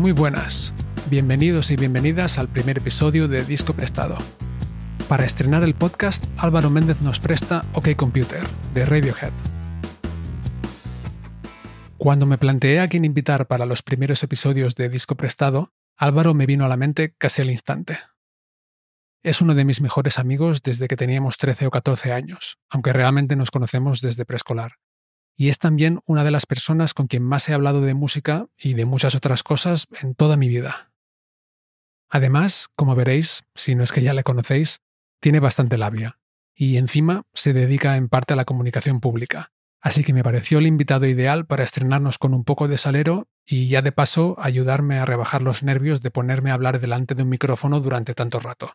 Muy buenas, bienvenidos y bienvenidas al primer episodio de Disco Prestado. Para estrenar el podcast, Álvaro Méndez nos presta OK Computer, de Radiohead. Cuando me planteé a quién invitar para los primeros episodios de Disco Prestado, Álvaro me vino a la mente casi al instante. Es uno de mis mejores amigos desde que teníamos 13 o 14 años, aunque realmente nos conocemos desde preescolar y es también una de las personas con quien más he hablado de música y de muchas otras cosas en toda mi vida. Además, como veréis, si no es que ya le conocéis, tiene bastante labia, y encima se dedica en parte a la comunicación pública, así que me pareció el invitado ideal para estrenarnos con un poco de salero y ya de paso ayudarme a rebajar los nervios de ponerme a hablar delante de un micrófono durante tanto rato.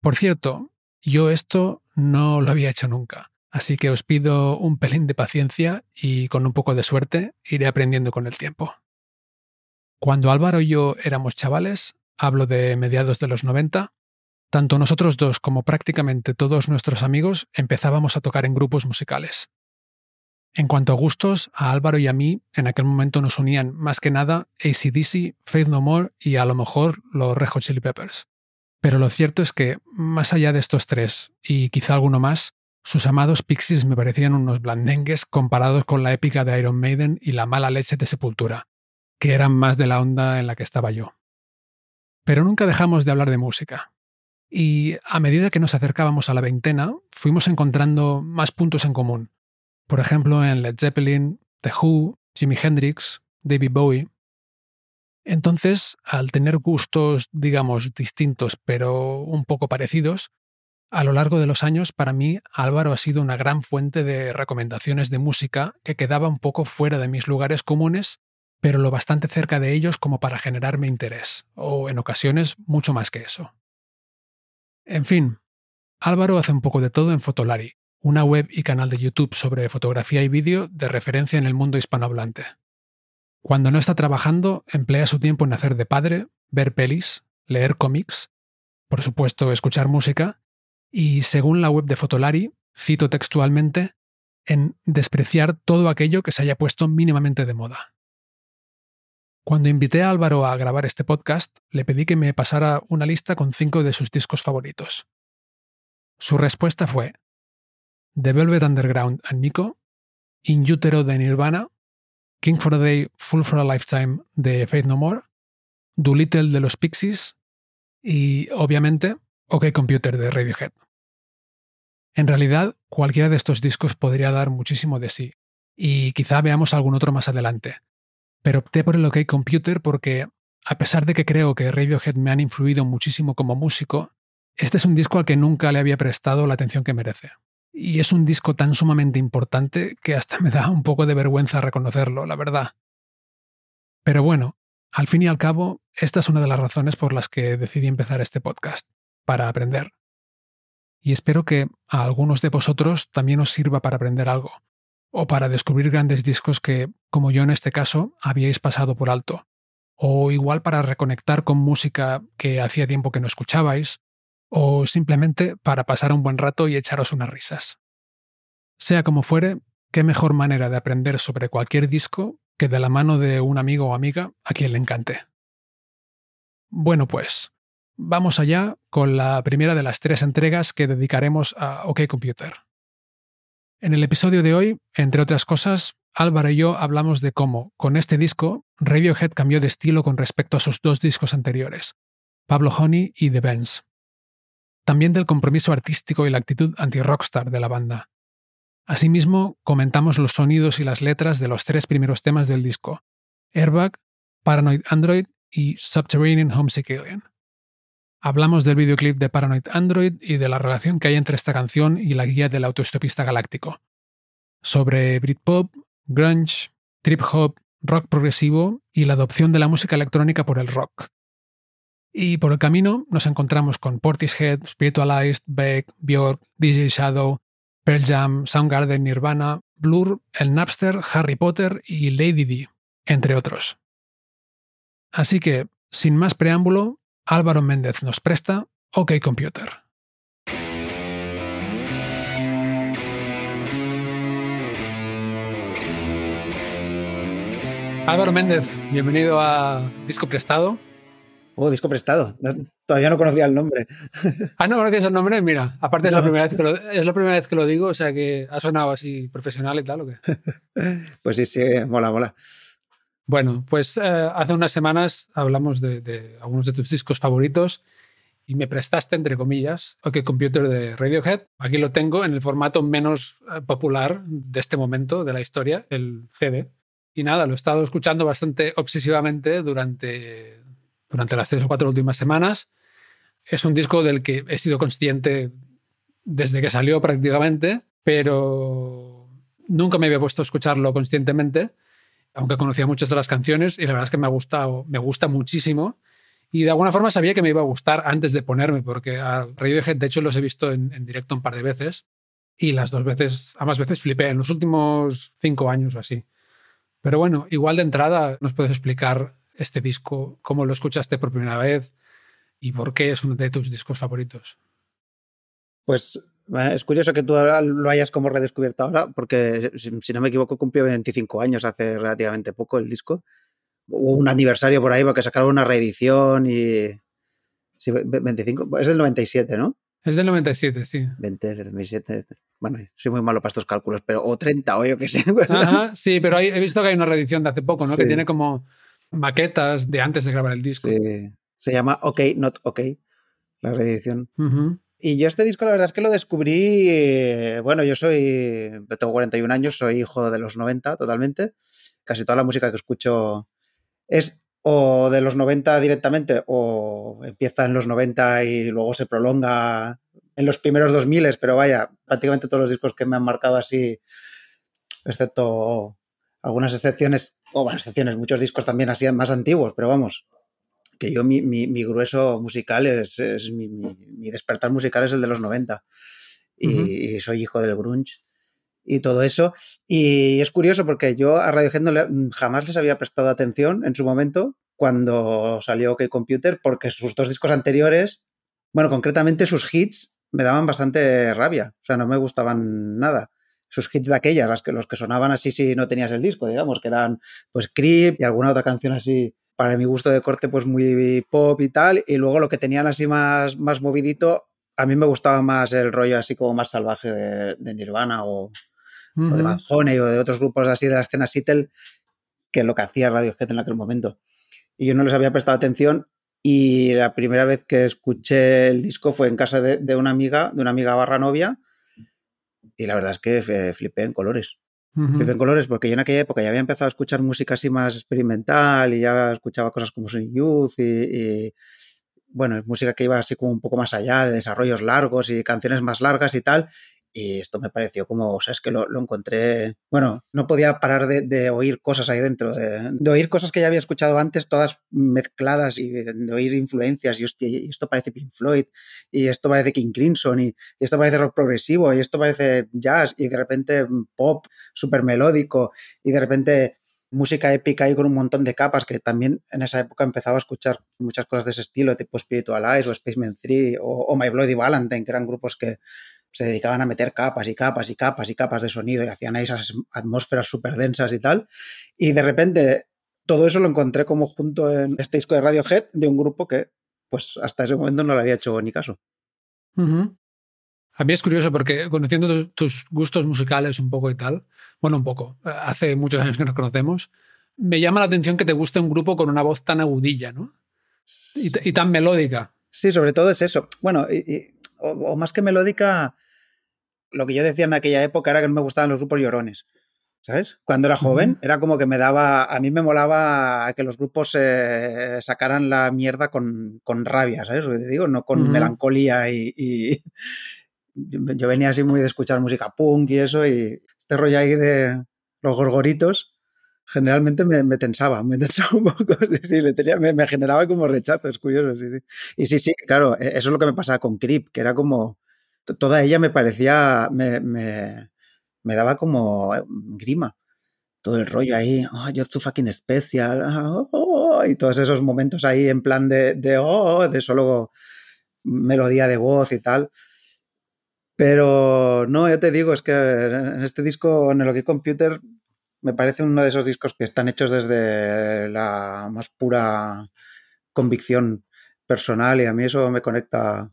Por cierto, yo esto no lo había hecho nunca Así que os pido un pelín de paciencia y con un poco de suerte iré aprendiendo con el tiempo. Cuando Álvaro y yo éramos chavales, hablo de mediados de los 90, tanto nosotros dos como prácticamente todos nuestros amigos empezábamos a tocar en grupos musicales. En cuanto a gustos, a Álvaro y a mí en aquel momento nos unían más que nada ACDC, Faith No More y a lo mejor los Red Hot Chili Peppers. Pero lo cierto es que, más allá de estos tres, y quizá alguno más, sus amados Pixies me parecían unos blandengues comparados con la épica de Iron Maiden y la mala leche de Sepultura, que eran más de la onda en la que estaba yo. Pero nunca dejamos de hablar de música. Y a medida que nos acercábamos a la veintena, fuimos encontrando más puntos en común. Por ejemplo, en Led Zeppelin, The Who, Jimi Hendrix, David Bowie. Entonces, al tener gustos, digamos, distintos pero un poco parecidos, a lo largo de los años, para mí, Álvaro ha sido una gran fuente de recomendaciones de música que quedaba un poco fuera de mis lugares comunes, pero lo bastante cerca de ellos como para generarme interés, o en ocasiones mucho más que eso. En fin, Álvaro hace un poco de todo en Fotolari, una web y canal de YouTube sobre fotografía y vídeo de referencia en el mundo hispanohablante. Cuando no está trabajando, emplea su tiempo en hacer de padre, ver pelis, leer cómics, por supuesto escuchar música y según la web de Fotolari, cito textualmente, en despreciar todo aquello que se haya puesto mínimamente de moda. Cuando invité a Álvaro a grabar este podcast, le pedí que me pasara una lista con cinco de sus discos favoritos. Su respuesta fue The Velvet Underground and Nico, In Utero de Nirvana, King for a Day, Full for a Lifetime de Faith No More, Doolittle de los Pixies y, obviamente, OK Computer de Radiohead. En realidad, cualquiera de estos discos podría dar muchísimo de sí, y quizá veamos algún otro más adelante. Pero opté por el OK Computer porque, a pesar de que creo que Radiohead me han influido muchísimo como músico, este es un disco al que nunca le había prestado la atención que merece. Y es un disco tan sumamente importante que hasta me da un poco de vergüenza reconocerlo, la verdad. Pero bueno, al fin y al cabo, esta es una de las razones por las que decidí empezar este podcast, para aprender y espero que a algunos de vosotros también os sirva para aprender algo, o para descubrir grandes discos que, como yo en este caso, habíais pasado por alto, o igual para reconectar con música que hacía tiempo que no escuchabais, o simplemente para pasar un buen rato y echaros unas risas. Sea como fuere, qué mejor manera de aprender sobre cualquier disco que de la mano de un amigo o amiga a quien le encante. Bueno, pues, Vamos allá con la primera de las tres entregas que dedicaremos a OK Computer. En el episodio de hoy, entre otras cosas, Álvaro y yo hablamos de cómo, con este disco, Radiohead cambió de estilo con respecto a sus dos discos anteriores, Pablo Honey y The Benz. También del compromiso artístico y la actitud anti-rockstar de la banda. Asimismo, comentamos los sonidos y las letras de los tres primeros temas del disco, Airbag, Paranoid Android y Subterranean Homesick Alien. Hablamos del videoclip de Paranoid Android y de la relación que hay entre esta canción y la guía del autoestopista galáctico. Sobre Britpop, grunge, trip hop, rock progresivo y la adopción de la música electrónica por el rock. Y por el camino nos encontramos con Portishead, Spiritualized, Beck, Björk, DJ Shadow, Pearl Jam, Soundgarden, Nirvana, Blur, el Napster, Harry Potter y Lady D, entre otros. Así que, sin más preámbulo, Álvaro Méndez nos presta OK Computer. Álvaro Méndez, bienvenido a Disco Prestado. Oh, disco prestado. todavía no conocía el nombre. Ah, no conocías el nombre. Mira, aparte es, la primera vez que lo, es la primera vez que lo digo, o sea que ha sonado así profesional y tal, ¿o qué? Pues sí, sí, mola, mola. Bueno, pues eh, hace unas semanas hablamos de, algunos de tus discos favoritos y me prestaste, entre comillas, OK Computer de Radiohead. Aquí lo tengo en el formato menos eh, popular de este momento de la historia, el CD. Y nada, lo he estado escuchando bastante obsesivamente durante, durante las tres o cuatro últimas semanas. Es un disco del que he sido consciente desde que salió prácticamente, pero nunca me había puesto a escucharlo conscientemente aunque conocía muchas de las canciones y la verdad es que me ha gustado, me gusta muchísimo. Y de alguna forma sabía que me iba a gustar antes de ponerme, porque a Radiohead, de hecho, los he visto en, directo un par de veces y las dos veces, ambas veces flipé en los últimos cinco años o así. Pero bueno, igual de entrada nos puedes explicar este disco, cómo lo escuchaste por primera vez y por qué es uno de tus discos favoritos. Pues es curioso que tú lo hayas como redescubierto ahora, porque si no me equivoco cumplió 25 años hace relativamente poco el disco. Hubo un aniversario por ahí porque sacaron una reedición y... Sí, 25, es del 97, ¿no? Es del 97, sí. 20, 2007. Bueno, soy muy malo para estos cálculos, pero o 30 o yo qué sé. Ajá, sí, pero he visto que hay una reedición de hace poco, ¿no? Que tiene como maquetas de antes de grabar el disco. Sí. Se llama OK, Not OK, la reedición. Y yo este disco la verdad es que lo descubrí, bueno, yo soy, tengo 41 años, soy hijo de los 90 totalmente. Casi toda la música que escucho es o de los 90 directamente o empieza en los 90 y luego se prolonga en los primeros 2000, pero vaya, prácticamente todos los discos que me han marcado así, excepto algunas excepciones, o bueno, excepciones, muchos discos también así más antiguos, pero vamos, que yo mi, mi, grueso musical es, es mi, mi, despertar musical es el de los 90 y, soy hijo del grunge y todo eso. Y es curioso porque yo a Radiohead no jamás les había prestado atención en su momento cuando salió OK Computer porque sus dos discos anteriores, bueno, concretamente sus hits me daban bastante rabia, o sea, no me gustaban nada. Sus hits de aquellas, las que, los que sonaban así si no tenías el disco, digamos, que eran pues Creep y alguna otra canción así para mi gusto de corte, pues muy pop y tal. Y luego lo que tenían así más, más movidito, a mí me gustaba más el rollo así como más salvaje de, Nirvana o, de Bad o de otros grupos así de la escena Seattle que lo que hacía Radiohead en aquel momento. Y yo no les había prestado atención y la primera vez que escuché el disco fue en casa de, de una amiga, de una amiga barra novia y la verdad es que flipé en colores en colores, porque yo en aquella época ya había empezado a escuchar música así más experimental y ya escuchaba cosas como Sonic Youth y, bueno, música que iba así como un poco más allá, de desarrollos largos y canciones más largas y tal. Y esto me pareció como, o sea, es que lo, encontré, bueno, no podía parar de, oír cosas ahí dentro, de, oír cosas que ya había escuchado antes, todas mezcladas y de, oír influencias, y, esto parece Pink Floyd, y esto parece King Crimson, y, esto parece rock progresivo, y esto parece jazz, y de repente pop súper melódico, y de repente música épica y con un montón de capas, que también en esa época empezaba a escuchar muchas cosas de ese estilo, tipo Spiritual Eyes o Spaceman 3 o, o My Bloody Valentine, que eran grupos que se dedicaban a meter capas y capas y capas y capas de sonido y hacían ahí esas atmósferas súper densas y tal. Y de repente todo eso lo encontré como junto en este disco de Radiohead de un grupo que pues hasta ese momento no le había hecho ni caso. A mí es curioso porque conociendo tus gustos musicales un poco y tal, bueno, un poco, hace muchos años que nos conocemos, me llama la atención que te guste un grupo con una voz tan agudilla, ¿no? Y, tan melódica. Sí, sobre todo es eso. Bueno, o, más que melódica, lo que yo decía en aquella época era que no me gustaban los grupos llorones. ¿Sabes? Cuando era joven, era como que me daba. A mí me molaba que los grupos eh, sacaran la mierda con, con, rabia, ¿sabes? Lo que te digo, no con melancolía y, Yo venía así muy de escuchar música punk y eso, y este rollo ahí de los gorgoritos generalmente me, tensaba, me tensaba un poco, sí, le tenía, me, generaba como rechazo, es curioso. Sí, Y sí, sí, claro, e, eso es lo que me pasaba con Creep, que era como, toda ella me parecía, me, me daba como eh, grima. Todo el rollo ahí, oh, you're so fucking special, oh, oh, y todos esos momentos ahí en plan de, de, oh, de solo melodía de voz y tal. Pero no, ya te digo, es que en este disco, en el Computer, me parece uno de esos discos que están hechos desde la más pura convicción personal y a mí eso me conecta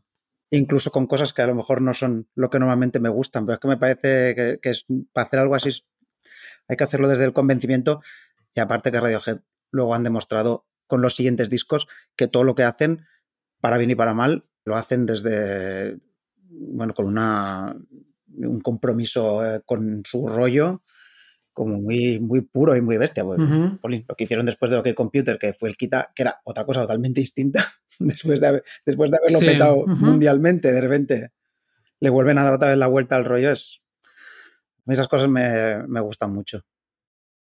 incluso con cosas que a lo mejor no son lo que normalmente me gustan, pero es que me parece que, es, para hacer algo así hay que hacerlo desde el convencimiento y aparte que Radiohead luego han demostrado con los siguientes discos que todo lo que hacen, para bien y para mal, lo hacen desde, bueno, con una, un compromiso eh, con su rollo como muy, muy puro y muy bestia. Pues, lo que hicieron después de lo que Computer, que fue el Kita, que era otra cosa totalmente distinta, después de, después de haberlo petado mundialmente, de repente le vuelven a dar otra vez la vuelta al rollo. Es, esas cosas me, me gustan mucho.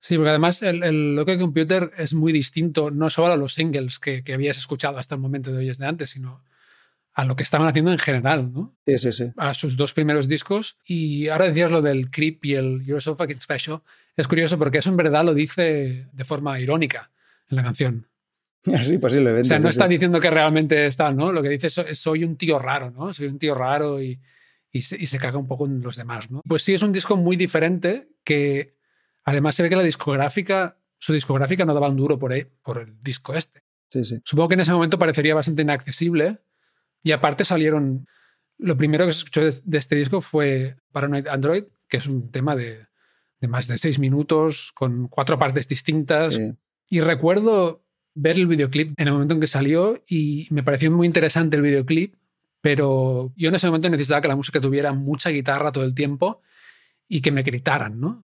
Sí, porque además el, el Computer es muy distinto, no solo a los singles que, que habías escuchado hasta el momento de hoy de antes, sino a lo que estaban haciendo en general, ¿no? Sí, sí, sí. A sus dos primeros discos. Y ahora decías lo del Creep y el You're So Fucking Special. Es curioso porque eso en verdad lo dice de forma irónica en la canción. Sí, posiblemente. O sea, no está diciendo que realmente está, ¿no? Lo que dice es soy un tío raro, ¿no? Soy un tío raro y, y, se, y se caga un poco en los demás, ¿no? Pues sí, es un disco muy diferente que además se ve que la discográfica, su discográfica no daba un duro por, por el disco este. Sí, sí. Supongo que en ese momento parecería bastante inaccesible y aparte salieron, lo primero que se escuchó de, este disco fue Paranoid Android, que es un tema de, más de seis minutos, con cuatro partes distintas. Y recuerdo ver el videoclip en el momento en que salió y me pareció muy interesante el videoclip, pero yo en ese momento necesitaba que la música tuviera mucha guitarra todo el tiempo y que me gritaran, ¿no?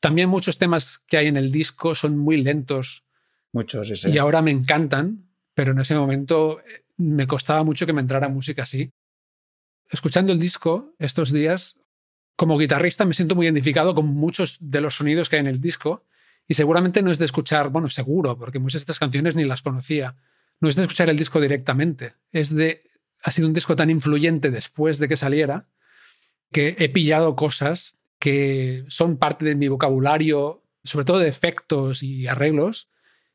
También muchos temas que hay en el disco son muy lentos. Muchos, sí, Y ahora me encantan, pero en ese momento eh, me costaba mucho que me entrara música así. Escuchando el disco estos días, como guitarrista me siento muy identificado con muchos de los sonidos que hay en el disco y seguramente no es de escuchar, bueno, seguro, porque muchas de estas canciones ni las conocía, no es de escuchar el disco directamente, es de, ha sido un disco tan influyente después de que saliera que he pillado cosas que son parte de mi vocabulario, sobre todo de efectos y arreglos,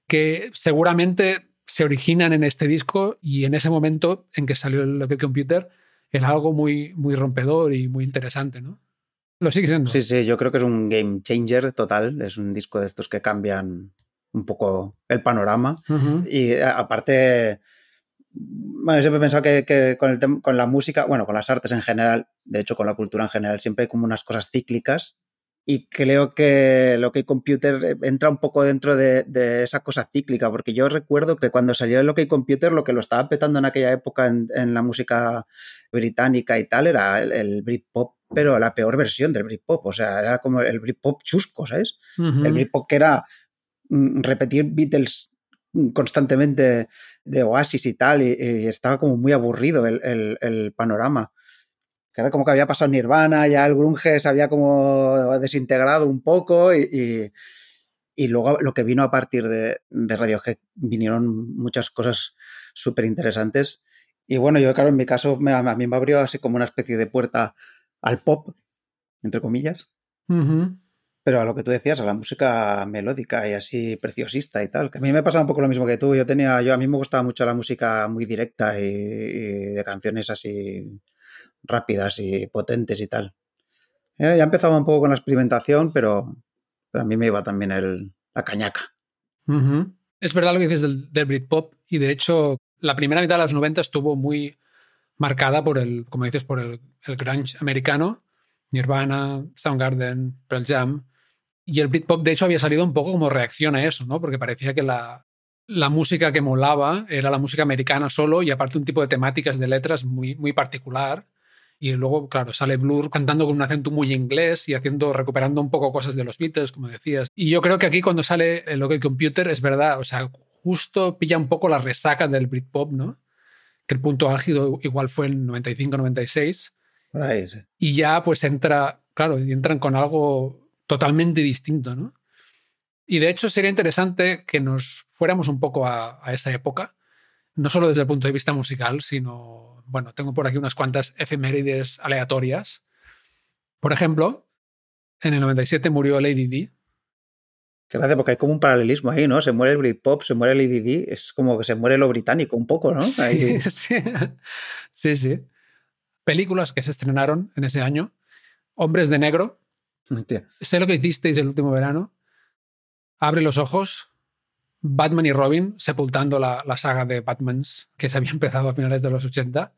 que seguramente se originan en este disco y en ese momento en que salió el Local Computer era algo muy, muy rompedor y muy interesante, ¿no? Lo sigue siendo. Sí, sí, yo creo que es un game changer total. Es un disco de estos que cambian un poco el panorama. Y eh, aparte, bueno, siempre he pensado que, con, el con la música, bueno, con las artes en general, de hecho con la cultura en general, siempre hay como unas cosas cíclicas y creo que lo que Computer eh, entra un poco dentro de, esa cosa cíclica, porque yo recuerdo que cuando salió el OK Computer lo que lo estaba petando en aquella época en, la música británica y tal era el, Britpop, pero la peor versión del Britpop, o sea, era como el Britpop chusco, ¿sabes? El Britpop que era mm, repetir Beatles constantemente de Oasis y tal, y, estaba como muy aburrido el panorama que era como que había pasado Nirvana, ya el grunge se había como desintegrado un poco y, y, luego lo que vino a partir de, de Radiohead vinieron muchas cosas súper interesantes. Y bueno, yo claro, en mi caso a mí me abrió así como una especie de puerta al pop, entre comillas. Pero a lo que tú decías, a la música melódica y así preciosista y tal. Que a mí me pasaba un poco lo mismo que tú. Yo tenía, yo a mí me gustaba mucho la música muy directa y de canciones así rápidas y potentes y tal. Eh, ya empezaba un poco con la experimentación, pero, a mí me iba también el, la cañaca. Es verdad lo que dices del, del, Britpop y de hecho la primera mitad de los 90 estuvo muy marcada por el, como dices, por el, el grunge americano, Nirvana, Soundgarden, Pearl Jam. Y el Britpop, de hecho, había salido un poco como reacción a eso, ¿no? Porque parecía que la, la música que molaba era la música americana solo y aparte un tipo de temáticas de letras muy, muy particular Y luego, claro, sale Blur cantando con un acento muy inglés y haciendo, recuperando un poco cosas de los Beatles, como decías. Y yo creo que aquí cuando sale el OK Computer es verdad, o sea, justo pilla un poco la resaca del Britpop, ¿no? Que el punto álgido igual fue en 95-96. Y ya pues entra, claro, entran con algo totalmente distinto, ¿no? Y de hecho sería interesante que nos fuéramos un poco a, a esa época, no solo desde el punto de vista musical, sino, bueno, tengo por aquí unas cuantas efemérides aleatorias. Por ejemplo, en el 97 murió Lady D, Qué gracia, porque hay como un paralelismo ahí, ¿no? Se muere el Britpop, se muere el EDD, es como que se muere lo británico un poco, ¿no? Sí, sí. sí, Películas que se estrenaron en ese año. Hombres de Negro. Sé lo que hicisteis el último verano. Abre los ojos. Batman y Robin, sepultando la, la saga de Batmans que se había empezado a finales de los 80.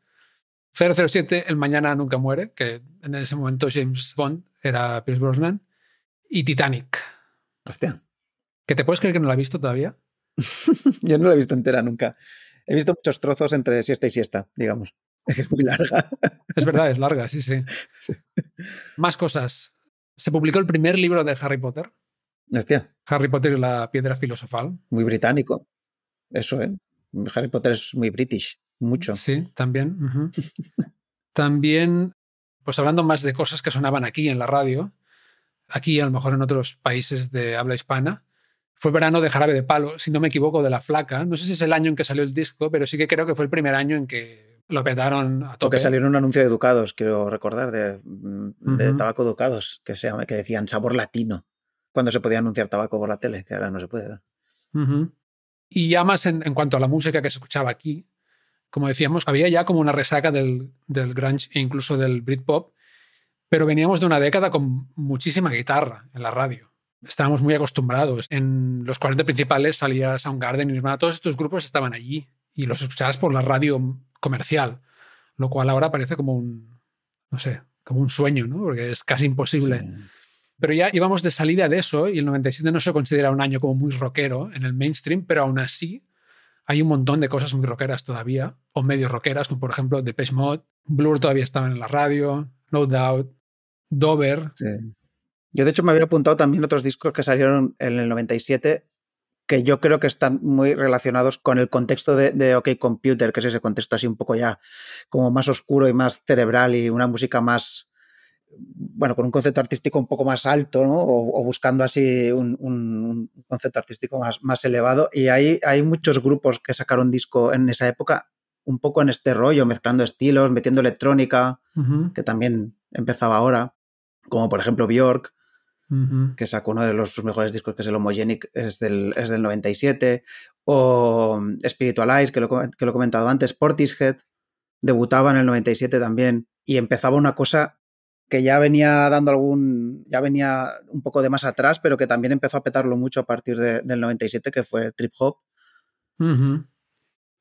007, El Mañana Nunca Muere, que en ese momento James Bond era Pierce Brosnan. Y Titanic. Hostia. ¿Que te puedes creer que no la he visto todavía? Yo no la he visto entera nunca. He visto muchos trozos entre siesta y siesta, digamos. Es muy larga. Es verdad, es larga, sí, sí, Más cosas. Se publicó el primer libro de Harry Potter. Hostia. Harry Potter y la piedra filosofal. Muy británico. Eso, ¿eh? Harry Potter es muy british. Mucho. Sí, también. también, pues hablando más de cosas que sonaban aquí en la radio, aquí a lo mejor en otros países de habla hispana, fue verano de Jarabe de Palo, si no me equivoco, de La Flaca. No sé si es el año en que salió el disco, pero sí que creo que fue el primer año en que lo petaron a tope. Porque salió un anuncio de Educados, quiero recordar, de, de tabaco Educados, que, se llama, que decían sabor latino, cuando se podía anunciar tabaco por la tele, que ahora no se puede. Y ya más en, en, cuanto a la música que se escuchaba aquí, como decíamos, había ya como una resaca del, del grunge e incluso del Britpop, pero veníamos de una década con muchísima guitarra en la radio. Estábamos muy acostumbrados. En los 40 principales salía Soundgarden y Nirvana. Todos estos grupos estaban allí y los escuchabas por la radio comercial, lo cual ahora parece como un, no sé, como un sueño, ¿no? Porque es casi imposible. Pero ya íbamos de salida de eso y el 97 no se considera un año como muy rockero en el mainstream, pero aún así hay un montón de cosas muy rockeras todavía, o medio rockeras, como por ejemplo Depeche Mode, Blur todavía estaban en la radio, No Doubt, Dover. Yo de hecho me había apuntado también otros discos que salieron en el 97 que yo creo que están muy relacionados con el contexto de, OK Computer, que es ese contexto así un poco ya como más oscuro y más cerebral y una música más, bueno, con un concepto artístico un poco más alto, ¿no? O, buscando así un, concepto artístico más, más elevado. Y hay, hay muchos grupos que sacaron disco en esa época, un poco en este rollo, mezclando estilos, metiendo electrónica, que también empezaba ahora como por ejemplo Bjork, que sacó uno de los, sus mejores discos, que es el Homogenic, es del, es del 97, o Spiritualize, que lo, que lo he comentado antes, Portishead, debutaba en el 97 también, y empezaba una cosa que ya venía dando algún, ya venía un poco de más atrás, pero que también empezó a petarlo mucho a partir del 97, que fue trip hop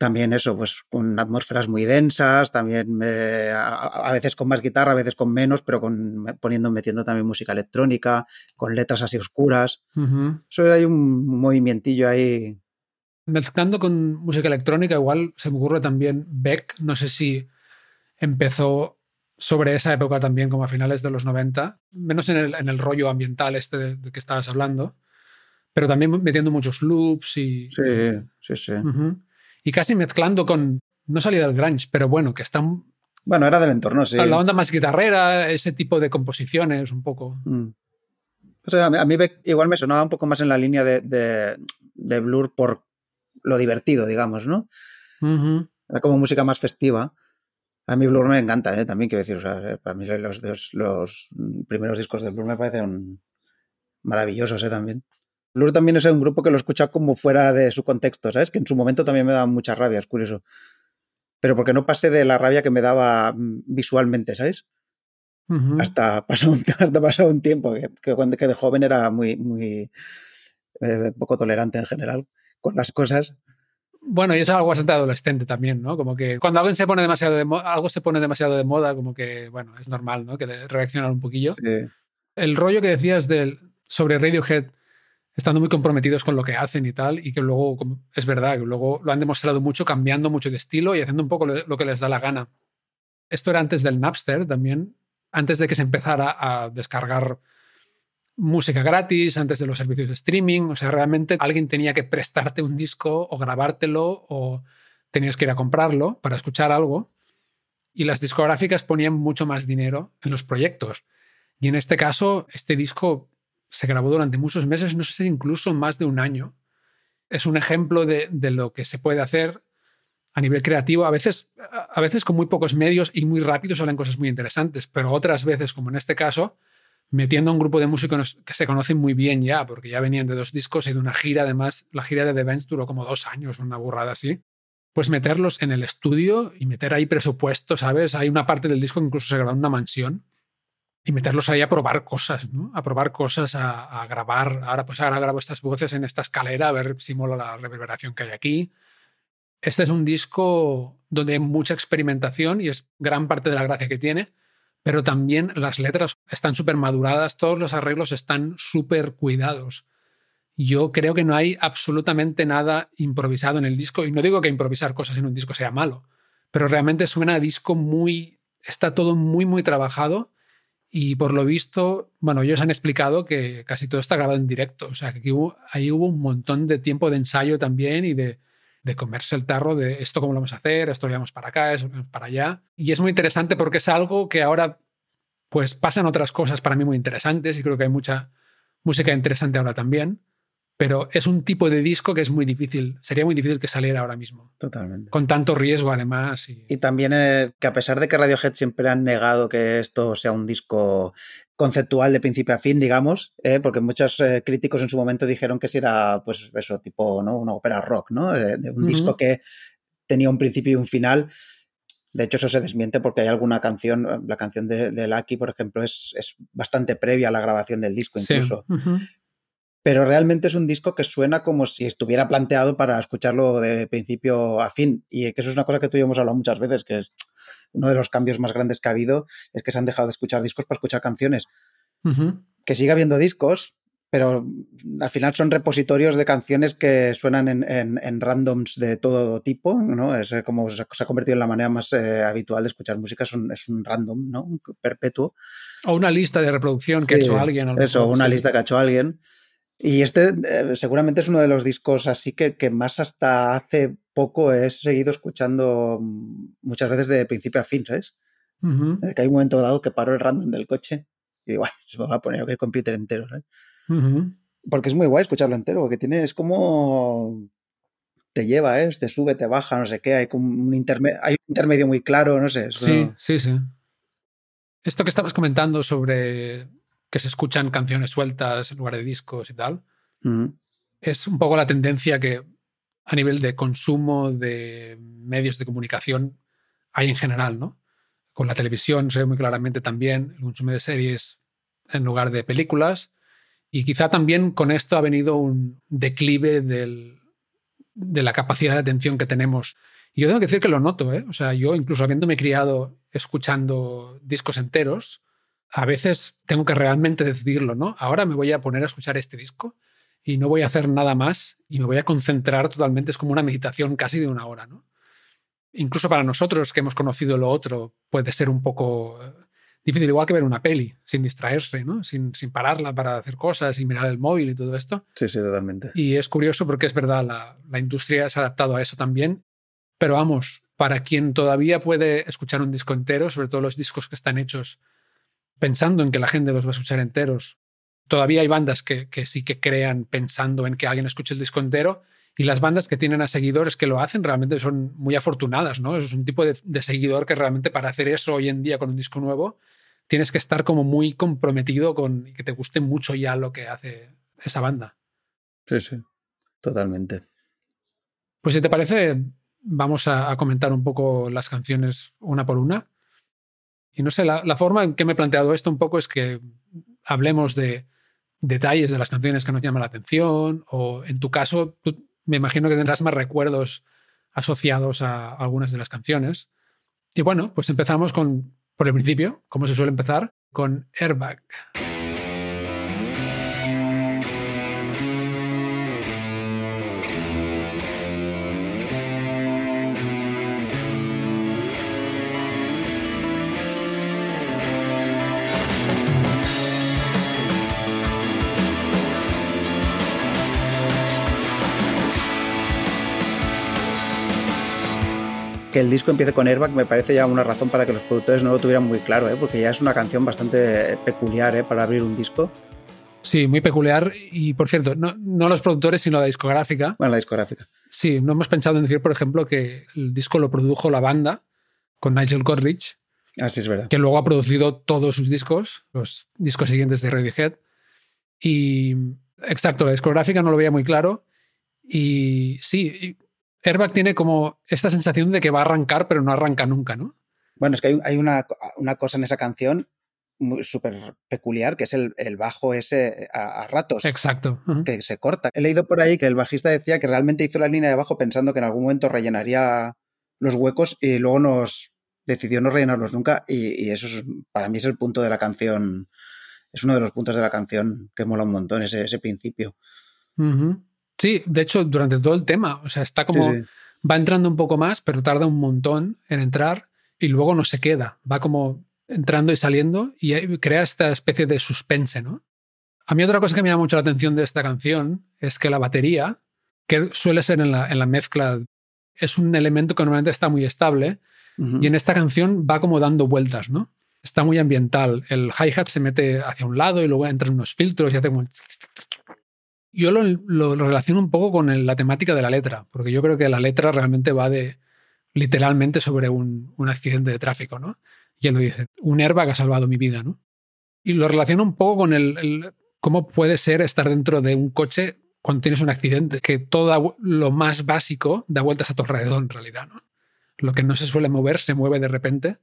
también eso, pues con atmósferas muy densas, también a, veces con más guitarra, a veces con menos, pero con, poniendo, metiendo también música electrónica, con letras así oscuras. Eso hay un movimientillo ahí. Mezclando con música electrónica, igual se me ocurre también Beck, no sé si empezó sobre esa época también, como a finales de los 90, menos en el, en el rollo ambiental este de, que estabas hablando, pero también metiendo muchos loops y... Sí, sí, sí y casi mezclando con, no salía del grunge, pero bueno, que están... Bueno, era del entorno, sí. La onda más guitarrera, ese tipo de composiciones, un poco. Mm. O sea, a mí igual me sonaba un poco más en la línea de, de, Blur por lo divertido, digamos, ¿no? Era como música más festiva. A mí Blur me encanta, ¿eh? también quiero decir, o sea, para mí los, los, los primeros discos de Blur me parecen maravillosos ¿eh? también. Blur también es un grupo que lo escucha como fuera de su contexto, ¿sabes? Que en su momento también me daba mucha rabia, es curioso. Pero porque no pasé de la rabia que me daba mm, visualmente, ¿sabes? hasta, un, hasta un tiempo, que, cuando que de joven era muy, muy eh, poco tolerante en general con las cosas. Bueno, y es algo bastante adolescente también, ¿no? Como que cuando algo se pone demasiado de, algo se pone demasiado de moda, como que, bueno, es normal, ¿no? Que reaccionar un poquillo. El rollo que decías del, sobre Radiohead, estando muy comprometidos con lo que hacen y tal, y que luego, es verdad, que luego lo han demostrado mucho cambiando mucho de estilo y haciendo un poco lo que les da la gana. Esto era antes del Napster también, antes de que se empezara a descargar música gratis, antes de los servicios de streaming. O sea, realmente alguien tenía que prestarte un disco o grabártelo o tenías que ir a comprarlo para escuchar algo. Y las discográficas ponían mucho más dinero en los proyectos. Y en este caso, este disco se grabó durante muchos meses, no sé si incluso más de un año. Es un ejemplo de, de lo que se puede hacer a nivel creativo, a veces, a veces con muy pocos medios y muy rápido salen cosas muy interesantes, pero otras veces, como en este caso, metiendo a un grupo de músicos que se conocen muy bien ya, porque ya venían de dos discos y de una gira, además, la gira de The Benz duró como dos años, una burrada así, pues meterlos en el estudio y meter ahí presupuesto, ¿sabes? Hay una parte del disco que incluso se grabó en una mansión y meterlos ahí a probar cosas. A probar cosas, a, a grabar. Ahora pues ahora grabo estas voces en esta escalera a ver si mola la reverberación que hay aquí este es un disco donde hay mucha experimentación y es gran parte de la gracia que tiene, pero también las letras están súper maduradas, todos los arreglos están súper cuidados. Yo creo que no hay absolutamente nada improvisado en el disco, y no digo que improvisar cosas en un disco sea malo, pero realmente suena a disco muy, está todo muy, muy trabajado y por lo visto, bueno, ellos han explicado que casi todo está grabado en directo, o sea, que ahí hubo un montón de tiempo de ensayo también y de, de comerse el tarro de esto cómo lo vamos a hacer, esto lo llevamos para acá, esto lo llevamos para allá. Y es muy interesante porque es algo que ahora pues pasan otras cosas para mí muy interesantes y creo que hay mucha música interesante ahora también pero es un tipo de disco que es muy difícil, sería muy difícil que saliera ahora mismo. Totalmente. Con tanto riesgo además. Y, también eh, que a pesar de que Radiohead siempre han negado que esto sea un disco conceptual de principio a fin, digamos, eh, porque muchos eh, críticos en su momento dijeron que si era, pues eso, tipo, ¿no? Una ópera rock, ¿no? de un disco que tenía un principio y un final. De hecho, eso se desmiente porque hay alguna canción, la canción de, Lucky, por ejemplo, es, es, bastante previa a la grabación del disco incluso pero realmente es un disco que suena como si estuviera planteado para escucharlo de principio a fin. Y que eso es una cosa que tú y yo hemos hablado muchas veces, que es uno de los cambios más grandes que ha habido, es que se han dejado de escuchar discos para escuchar canciones. Que siga habiendo discos, pero al final son repositorios de canciones que suenan en, randoms de todo tipo, ¿no? Es eh, como se ha convertido en la manera más eh, habitual de escuchar música, es un, es un, random, ¿no? Un perpetuo. O una lista de reproducción que ha hecho alguien. eso, una lista que ha hecho alguien. Y este eh, seguramente es uno de los discos así que, que, más hasta hace poco he seguido escuchando mm, muchas veces de principio a fin, ¿sabes? que hay un momento dado que paro el random del coche y digo, se me va a poner el computer entero, ¿sabes? Porque es muy guay escucharlo entero, porque tiene, es como te lleva, ¿eh? te sube, te baja, no sé qué, hay como un, intermedio, hay un intermedio muy claro, no sé. Sí, sí, sí. Esto que estabas comentando sobre que se escuchan canciones sueltas en lugar de discos y tal. Es un poco la tendencia que a nivel de consumo de medios de comunicación hay en general, ¿no? Con la televisión se ve muy claramente también el consumo de series en lugar de películas. Y quizá también con esto ha venido un declive del, de la capacidad de atención que tenemos. Y yo tengo que decir que lo noto, ¿eh? O sea, yo incluso habiéndome criado escuchando discos enteros, a veces tengo que realmente decidirlo, ¿no? Ahora me voy a poner a escuchar este disco y no voy a hacer nada más y me voy a concentrar totalmente. Es como una meditación casi de una hora, ¿no? Incluso para nosotros que hemos conocido lo otro puede ser un poco eh, difícil, igual que ver una peli, sin distraerse, ¿no? Sin, sin pararla para hacer cosas y mirar el móvil y todo esto. Sí, sí, totalmente. Y es curioso porque es verdad, la, la industria se ha adaptado a eso también. Pero vamos, para quien todavía puede escuchar un disco entero, sobre todo los discos que están hechos pensando en que la gente los va a escuchar enteros. Todavía hay bandas que, sí que crean pensando en que alguien escuche el disco entero y las bandas que tienen a seguidores que lo hacen realmente son muy afortunadas, ¿no? Es un tipo de, seguidor que realmente para hacer eso hoy en día con un disco nuevo tienes que estar como muy comprometido con que te guste mucho ya lo que hace esa banda. Sí, sí, totalmente. Pues si te parece, vamos a comentar un poco las canciones una por una. Y no sé, la, forma en que me he planteado esto un poco es que hablemos de detalles de las canciones que nos llaman la atención, o en tu caso, me imagino que tendrás más recuerdos asociados a algunas de las canciones. Y bueno, pues empezamos con, por el principio, como se suele empezar, con Airbag. Que el disco empiece con Airbag me parece ya una razón para que los productores no lo tuvieran muy claro, ¿eh? porque ya es una canción bastante peculiar ¿eh? para abrir un disco. Sí, muy peculiar. Y por cierto, no, no, los productores, sino la discográfica. Bueno, la discográfica. Sí, no hemos pensado en decir, por ejemplo, que el disco lo produjo la banda con Nigel Godrich. Así es verdad. Que luego ha producido todos sus discos, los discos siguientes de Radiohead. Y exacto, la discográfica no lo veía muy claro. Y sí, Airbag tiene como esta sensación de que va a arrancar, pero no arranca nunca, ¿no? Bueno, es que hay, una, una, cosa en esa canción súper peculiar, que es el, bajo ese a, ratos. Exacto. Que se corta. He leído por ahí que el bajista decía que realmente hizo la línea de bajo pensando que en algún momento rellenaría los huecos y luego nos decidió no rellenarlos nunca. Y, eso es, para mí es el punto de la canción. Es uno de los puntos de la canción que mola un montón, ese, ese principio. Sí, de hecho, durante todo el tema, o sea, está como. Va entrando un poco más, pero tarda un montón en entrar y luego no se queda. Va como entrando y saliendo y crea esta especie de suspense, ¿no? A mí otra cosa que me llama mucho la atención de esta canción es que la batería, que suele ser en la, en la mezcla, es un elemento que normalmente está muy estable y en esta canción va como dando vueltas, ¿no? Está muy ambiental. El hi-hat se mete hacia un lado y luego entran unos filtros y hace como yo lo, relaciono un poco con la temática de la letra, porque yo creo que la letra realmente va de literalmente sobre un, accidente de tráfico, ¿no? Y él lo dice, un airbag ha salvado mi vida, ¿no? Y lo relaciono un poco con el, cómo puede ser estar dentro de un coche cuando tienes un accidente, que todo lo más básico da vueltas a tu alrededor en realidad, ¿no? Lo que no se suele mover se mueve de repente.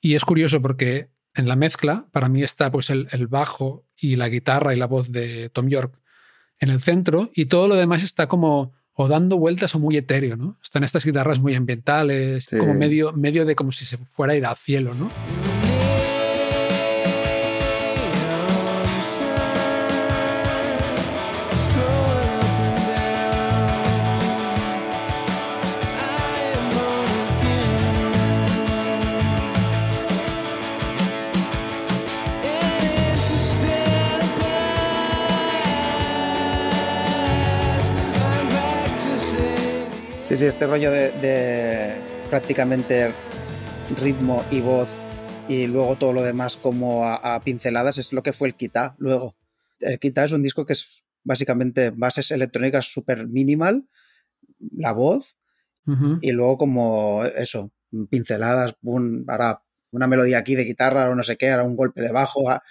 Y es curioso porque en la mezcla, para mí está pues el bajo y la guitarra y la voz de Tom York en el centro y todo lo demás está como o dando vueltas o muy etéreo, ¿no? Están estas guitarras muy ambientales, como medio, medio de como si se fuera a ir al cielo, ¿no? Sí, sí, este rollo de, prácticamente ritmo y voz y luego todo lo demás como a, pinceladas es lo que fue el Kita luego. El Kita es un disco que es básicamente bases electrónicas súper minimal, la voz y luego como eso, pinceladas, ahora una melodía aquí de guitarra o no sé qué, ahora un golpe de bajo. Ah,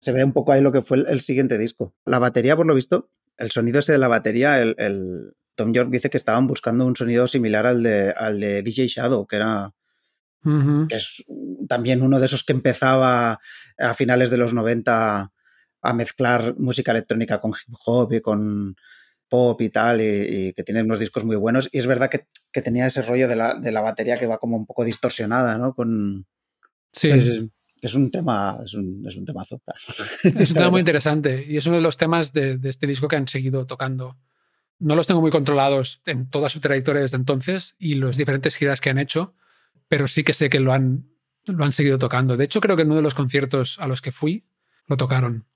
se ve un poco ahí lo que fue el, siguiente disco. La batería, por lo visto, el sonido ese de la batería, el Tom York dice que estaban buscando un sonido similar al de, al de DJ Shadow, que era. que es también uno de esos que empezaba a finales de los 90 a mezclar música electrónica con hip hop y con pop y tal, y, que tiene unos discos muy buenos. Y es verdad que, tenía ese rollo de la, de la, batería que va como un poco distorsionada, ¿no? Con, sí. Es, un tema, es un, es un temazo. Es un tema muy interesante y es uno de los temas de, de este disco que han seguido tocando no los tengo muy controlados en toda su trayectoria desde entonces y las diferentes giras que han hecho, pero sí que sé que lo han, lo han seguido tocando. De hecho, creo que en uno de los conciertos a los que fui lo tocaron.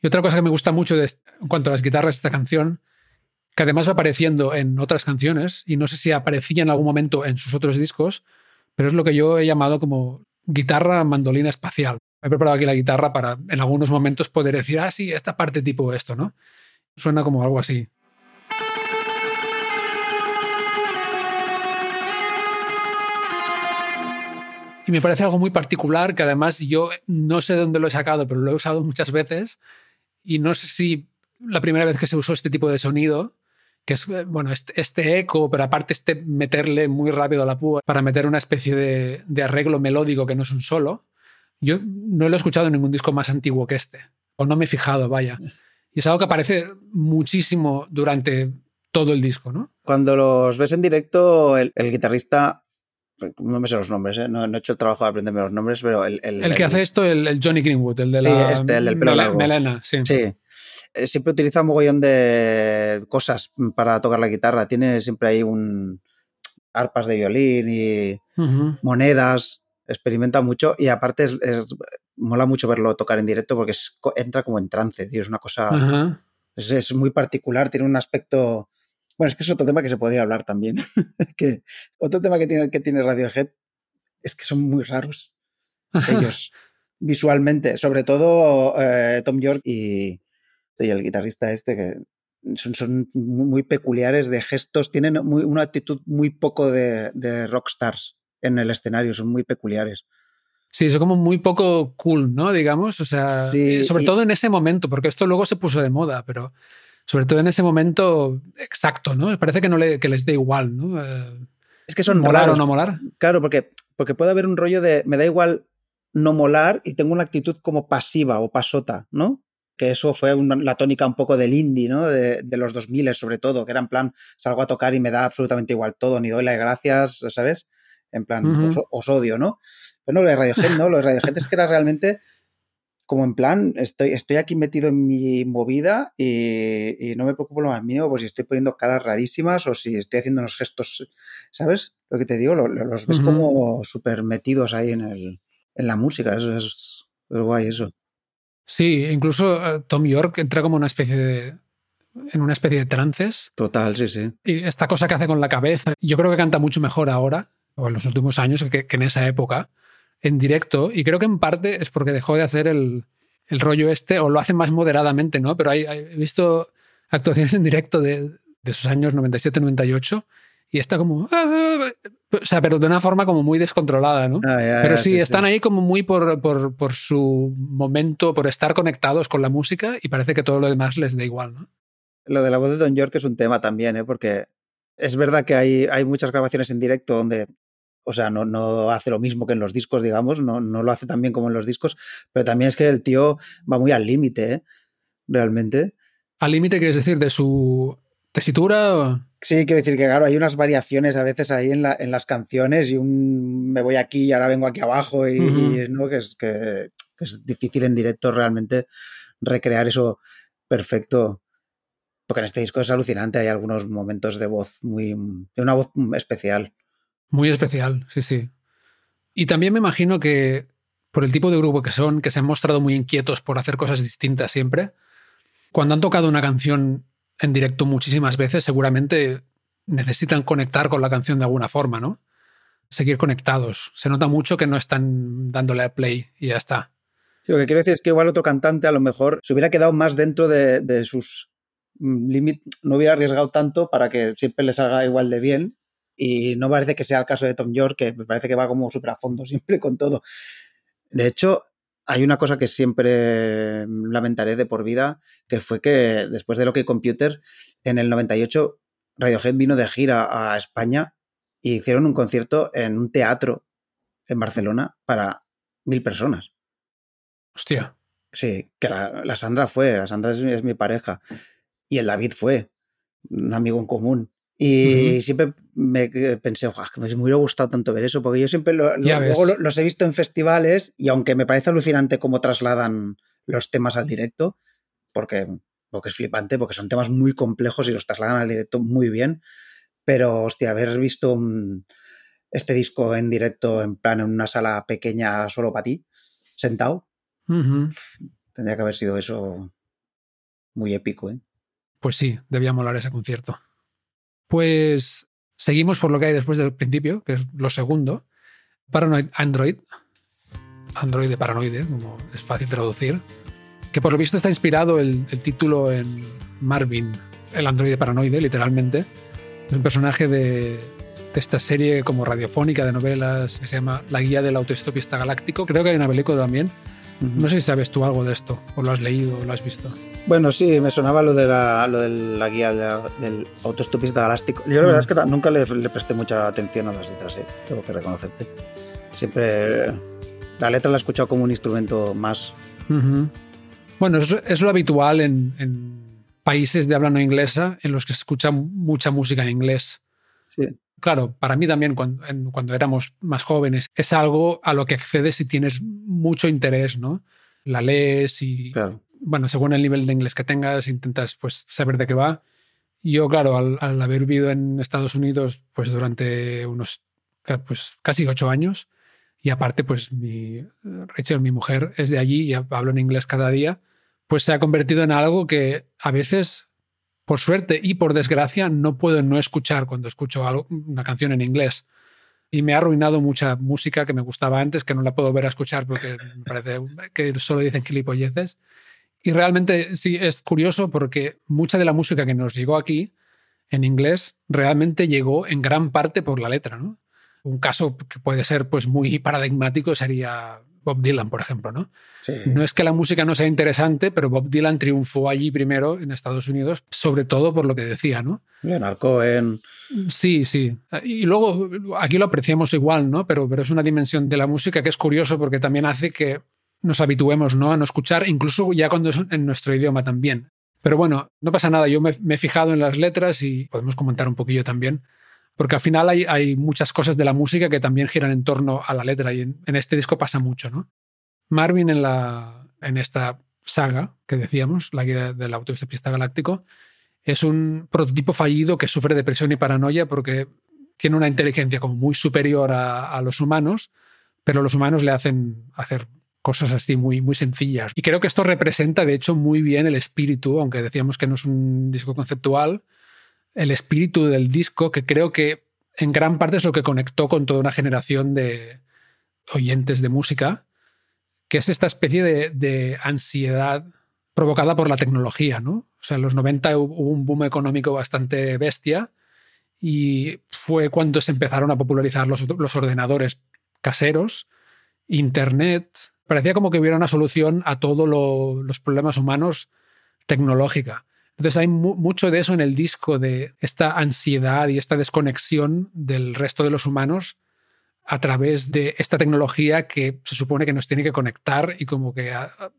Y otra cosa que me gusta mucho de, en cuanto a las guitarras de esta canción, que además va apareciendo en otras canciones, y no sé si aparecía en algún momento en sus otros discos, pero es lo que yo he llamado como guitarra mandolina espacial. He preparado aquí la guitarra para en algunos momentos poder decir, ah, sí, esta parte tipo esto, ¿no? Suena como algo así. Y me parece algo muy particular que además yo no sé dónde lo he sacado, pero lo he usado muchas veces y no sé si la primera vez que se usó este tipo de sonido, que es bueno, este, este eco, pero aparte este meterle muy rápido a la púa para meter una especie de, de arreglo melódico que no es un solo, yo no lo he escuchado en ningún disco más antiguo que este, o no me he fijado, vaya. Y es algo que aparece muchísimo durante todo el disco, ¿no? Cuando los ves en directo, el, el guitarrista no me sé los nombres, ¿eh? no, he hecho el trabajo de aprenderme los nombres, pero el... El, que hace esto, el, Johnny Greenwood, el de sí, este, el del pelo largo. melena, sí. Sí. Eh, siempre utiliza un mogollón de cosas para tocar la guitarra. Tiene siempre ahí un arpas de violín y monedas. Experimenta mucho y aparte es, mola mucho verlo tocar en directo porque entra como en trance, tío. Es una cosa... Es, es muy particular, tiene un aspecto Bueno, es que es otro tema que se podría hablar también. que otro tema que tiene, que tiene Radiohead es que son muy raros ellos visualmente, sobre todo eh, Tom York y, el guitarrista este que son, son, muy peculiares de gestos, tienen una actitud muy poco de, de rockstars en el escenario, son muy peculiares. Sí, es como muy poco cool, ¿no? Digamos, o sea, eh, sobre todo en ese momento, porque esto luego se puso de moda, pero sobre todo en ese momento exacto, ¿no? Parece que, no le, que les da igual, ¿no? Eh, es que son molar o no molar. Claro, porque, porque puede haber un rollo de me da igual no molar y tengo una actitud como pasiva o pasota, ¿no? Que eso fue la tónica un poco del indie, ¿no? De, los 2000 sobre todo, que era en plan, salgo a tocar y me da absolutamente igual todo, ni doy las gracias, ¿sabes? En plan, os, odio, ¿no? Pero no, lo de Radiohead no, lo de Radiohead es que era realmente como en plan, estoy, estoy aquí metido en mi movida y, no me preocupo lo más mío, pues si estoy poniendo caras rarísimas o si estoy haciendo unos gestos, ¿sabes? Lo que te digo, los ves como súper metidos ahí en, el, en la música, eso es, guay eso. Sí, incluso eh, Tom York entra como una especie de, en una especie de trances. Total, sí, sí. Y esta cosa que hace con la cabeza, yo creo que canta mucho mejor ahora, o en los últimos años, que, en esa época, en directo. Y creo que en parte es porque dejó de hacer el, el rollo este, o lo hace más moderadamente, ¿no? Pero hay, he visto actuaciones en directo de, de esos años 97-98 y está como... Ah, ah, ah", o sea, pero de una forma como muy descontrolada, ¿no? pero sí, están ahí como muy por, por, por, su momento, por estar conectados con la música y parece que todo lo demás les da igual, ¿no? Lo de la voz de Don York es un tema también, ¿eh? Porque es verdad que hay, hay muchas grabaciones en directo donde o sea, no, no, hace lo mismo que en los discos, digamos, no, no, lo hace tan bien como en los discos, pero también es que el tío va muy al límite, ¿eh? realmente. ¿Al límite quieres decir de su tesitura? O... Sí, quiero decir que, claro, hay unas variaciones a veces ahí en, la, en las canciones y un me voy aquí y ahora vengo aquí abajo y, ¿no? que, es, que, es difícil en directo realmente recrear eso perfecto. Porque en este disco es alucinante, hay algunos momentos de voz muy. de una voz especial. Muy especial, sí, sí. Y también me imagino que por el tipo de grupo que son, que se han mostrado muy inquietos por hacer cosas distintas siempre, cuando han tocado una canción en directo muchísimas veces, seguramente necesitan conectar con la canción de alguna forma, ¿no? Seguir conectados. Se nota mucho que no están dándole a play y ya está. lo que quiero decir es que igual otro cantante a lo mejor se hubiera quedado más dentro de, sus mm, límites, no hubiera arriesgado tanto para que siempre les salga igual de bien. Y no parece que sea el caso de Tom York, que me parece que va como súper a fondo siempre con todo. De hecho, hay una cosa que siempre lamentaré de por vida, que fue que después de lo que Computer, en el 98, Radiohead vino de gira a España y hicieron un concierto en un teatro en Barcelona para mil personas. Hostia. Sí, que la, Sandra fue, la Sandra es, mi pareja. Y el David fue, un amigo en común. Y siempre me pensé, que me hubiera gustado tanto ver eso, porque yo siempre luego los he visto en festivales y aunque me parece alucinante cómo trasladan los temas al directo, porque, porque es flipante, porque son temas muy complejos y los trasladan al directo muy bien, pero hostia, haber visto este disco en directo en plan en una sala pequeña solo para ti, sentado, tendría que haber sido eso muy épico. ¿eh? Pues sí, debía molar ese concierto. Pues seguimos por lo que hay después del principio, que es lo segundo. Paranoid Android. Android de paranoide, como es fácil traducir. Que por lo visto está inspirado el, título en Marvin, el androide paranoide, literalmente. Es un personaje de, esta serie como radiofónica de novelas que se llama La Guía del Autoestopista Galáctico. Creo que hay una película también. No sé si sabes tú algo de esto, o lo has leído, o lo has visto. Bueno, sí, me sonaba lo de la, lo de la guía del autoestopista galáctico. Yo la verdad es que nunca le, presté mucha atención a las letras, ¿eh? tengo que reconocerte. Siempre la letra la he escuchado como un instrumento más. Bueno, es, es lo habitual en, en, países de habla no inglesa en los que se escucha mucha música en inglés. Sí claro, para mí también cuando, cuando, éramos más jóvenes, es algo a lo que accedes si tienes mucho interés, ¿no? La lees y, bueno, según el nivel de inglés que tengas, intentas pues saber de qué va. Yo, claro, al, haber vivido en Estados Unidos pues durante unos pues, casi ocho años, y aparte, pues mi, Rachel, mi mujer, es de allí y hablo en inglés cada día, pues se ha convertido en algo que a veces por suerte y por desgracia, no puedo no escuchar cuando escucho una canción en inglés. Y me ha arruinado mucha música que me gustaba antes, que no la puedo ver a escuchar porque me parece que solo dicen gilipolleces. Y realmente sí, es curioso porque mucha de la música que nos llegó aquí en inglés realmente llegó en gran parte por la letra. ¿no? Un caso que puede ser pues, muy paradigmático sería Bob Dylan, por ejemplo, ¿no? No es que la música no sea interesante, pero Bob Dylan triunfó allí primero en Estados Unidos, sobre todo por lo que decía, ¿no? Leonardo en... Sí, sí. Y luego aquí lo apreciamos igual, ¿no? Pero, pero es una dimensión de la música que es curioso porque también hace que nos habituemos ¿no? a no escuchar, incluso ya cuando es en nuestro idioma también. Pero bueno, no pasa nada, yo me, he fijado en las letras y podemos comentar un poquillo también, porque al final hay, muchas cosas de la música que también giran en torno a la letra y en, este disco pasa mucho, ¿no? Marvin en, esta saga que decíamos, la guía del autoestopista galáctico, es un prototipo fallido que sufre depresión y paranoia porque tiene una inteligencia como muy superior a, a los humanos, pero los humanos le hacen hacer cosas así muy, muy sencillas. Y creo que esto representa, de hecho, muy bien el espíritu, aunque decíamos que no es un disco conceptual, el espíritu del disco, que creo que en gran parte es lo que conectó con toda una generación de oyentes de música, que es esta especie de, ansiedad provocada por la tecnología, ¿no? O sea, en los 90 hubo un boom económico bastante bestia y fue cuando se empezaron a popularizar los, los ordenadores caseros, Internet, parecía como que hubiera una solución a todos los problemas humanos tecnológica. Entonces hay mucho de eso en el disco, de esta ansiedad y esta desconexión del resto de los humanos a través de esta tecnología que se supone que nos tiene que conectar y como que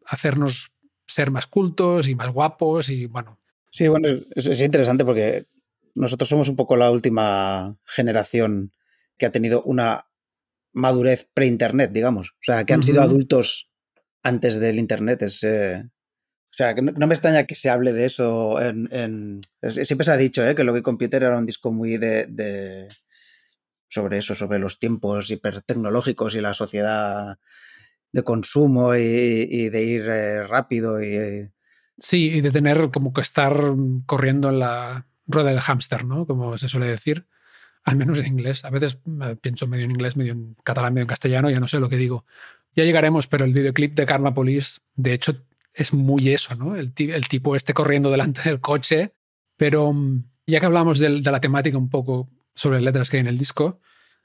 hacernos ser más cultos y más guapos y bueno. Sí, bueno, es interesante porque nosotros somos un poco la última generación que ha tenido una madurez pre-internet, digamos. O sea, que han sido adultos antes del internet. Es, eh, o sea, que no, me extraña que se hable de eso. En, siempre se ha dicho ¿eh? que Logi Computer era un disco muy de, sobre eso, sobre los tiempos hipertecnológicos y la sociedad de consumo y, de ir eh, rápido y sí y de tener como que estar corriendo en la rueda del hámster no como se suele decir al menos en inglés. A veces pienso medio en inglés, medio en catalán, medio en castellano, ya no sé lo que digo. Ya llegaremos, pero el videoclip de Karma Police, de hecho, es muy eso, ¿no? El, el tipo este corriendo delante del coche. Pero mm, ya que hablamos de, la temática un poco sobre letras que hay en el disco,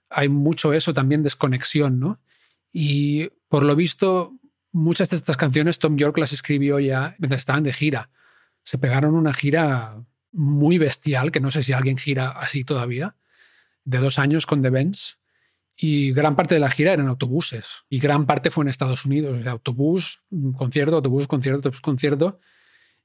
hay mucho eso también, desconexión, ¿no? Y por lo visto, muchas de estas canciones Tom York las escribió ya mientras estaban de gira. Se pegaron una gira muy bestial, que no sé si alguien gira así todavía, de dos años con The Benz y gran parte de la gira eran autobuses y gran parte fue en Estados Unidos, autobús, concierto, autobús, concierto, autobús, concierto.